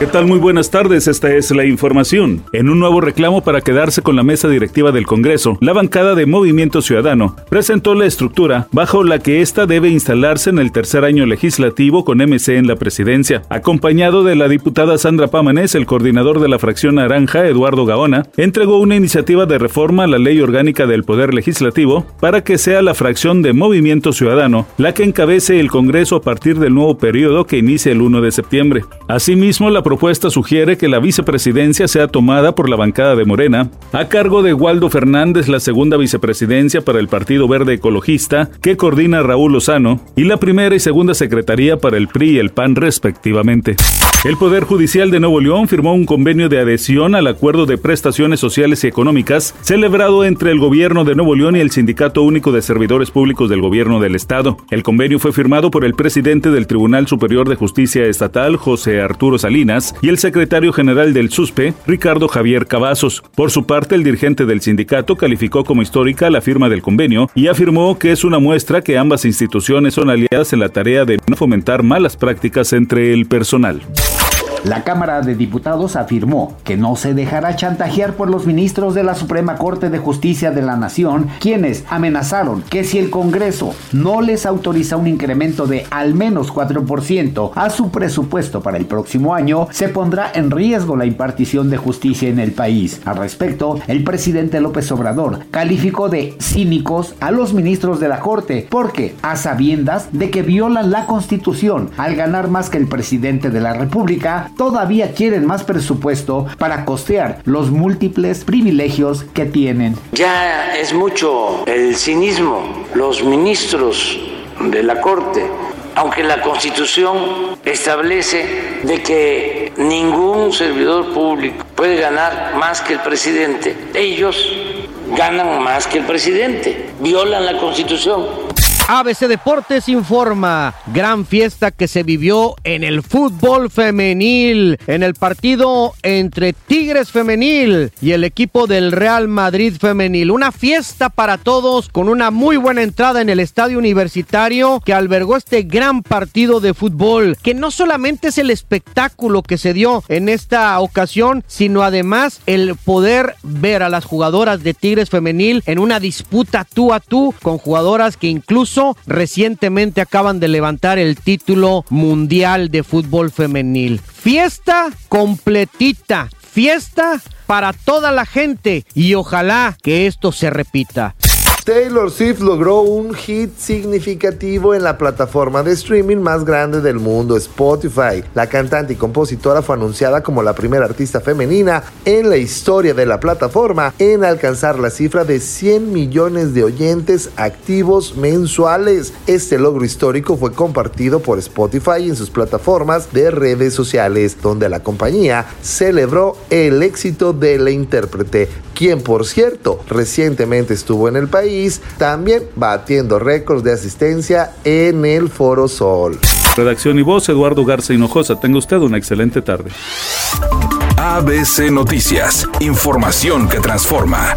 ¿Qué tal? Muy buenas tardes, esta es la información. En un nuevo reclamo para quedarse con la mesa directiva del Congreso, la bancada de Movimiento Ciudadano presentó la estructura bajo la que ésta debe instalarse en el tercer año legislativo con MC en la presidencia. Acompañado de la diputada Sandra Pámanes, el coordinador de la fracción naranja, Eduardo Gaona, entregó una iniciativa de reforma a la ley orgánica del Poder Legislativo para que sea la fracción de Movimiento Ciudadano la que encabece el Congreso a partir del nuevo periodo que inicia el 1 de septiembre. Asimismo, la propuesta sugiere que la vicepresidencia sea tomada por la bancada de Morena, a cargo de Waldo Fernández la segunda vicepresidencia para el Partido Verde Ecologista, que coordina Raúl Lozano, y la primera y segunda secretaría para el PRI y el PAN respectivamente. El Poder Judicial de Nuevo León firmó un convenio de adhesión al Acuerdo de Prestaciones Sociales y Económicas celebrado entre el Gobierno de Nuevo León y el Sindicato Único de Servidores Públicos del Gobierno del Estado. El convenio fue firmado por el presidente del Tribunal Superior de Justicia Estatal, José Arturo Salinas, y el secretario general del SUSPE, Ricardo Javier Cavazos. Por su parte, el dirigente del sindicato calificó como histórica la firma del convenio y afirmó que es una muestra que ambas instituciones son aliadas en la tarea de no fomentar malas prácticas entre el personal. La Cámara de Diputados afirmó que no se dejará chantajear por los ministros de la Suprema Corte de Justicia de la Nación, quienes amenazaron que si el Congreso no les autoriza un incremento de al menos 4% a su presupuesto para el próximo año, se pondrá en riesgo la impartición de justicia en el país. Al respecto, el presidente López Obrador calificó de cínicos a los ministros de la Corte porque, a sabiendas de que violan la Constitución al ganar más que el presidente de la República, todavía quieren más presupuesto para costear los múltiples privilegios que tienen. Ya es mucho el cinismo. Los ministros de la Corte, aunque la Constitución establece de que ningún servidor público puede ganar más que el presidente, ellos ganan más que el presidente, violan la Constitución. ABC Deportes informa, gran fiesta que se vivió en el fútbol femenil, en el partido entre Tigres femenil y el equipo del Real Madrid femenil. Una fiesta para todos con una muy buena entrada en el estadio universitario que albergó este gran partido de fútbol, que no solamente es el espectáculo que se dio en esta ocasión, sino además el poder ver a las jugadoras de Tigres femenil en una disputa tú a tú con jugadoras que incluso recientemente acaban de levantar el título mundial de fútbol femenil. Fiesta completita, fiesta para toda la gente y ojalá que esto se repita. Taylor Swift logró un hit significativo en la plataforma de streaming más grande del mundo, Spotify. La cantante y compositora fue anunciada como la primera artista femenina en la historia de la plataforma en alcanzar la cifra de 100 millones de oyentes activos mensuales. Este logro histórico fue compartido por Spotify en sus plataformas de redes sociales, donde la compañía celebró el éxito de la intérprete, quien por cierto recientemente estuvo en el país también batiendo récords de asistencia en el Foro Sol. Redacción y voz, Eduardo Garza Hinojosa. Tenga usted una excelente tarde. ABC Noticias, información que transforma.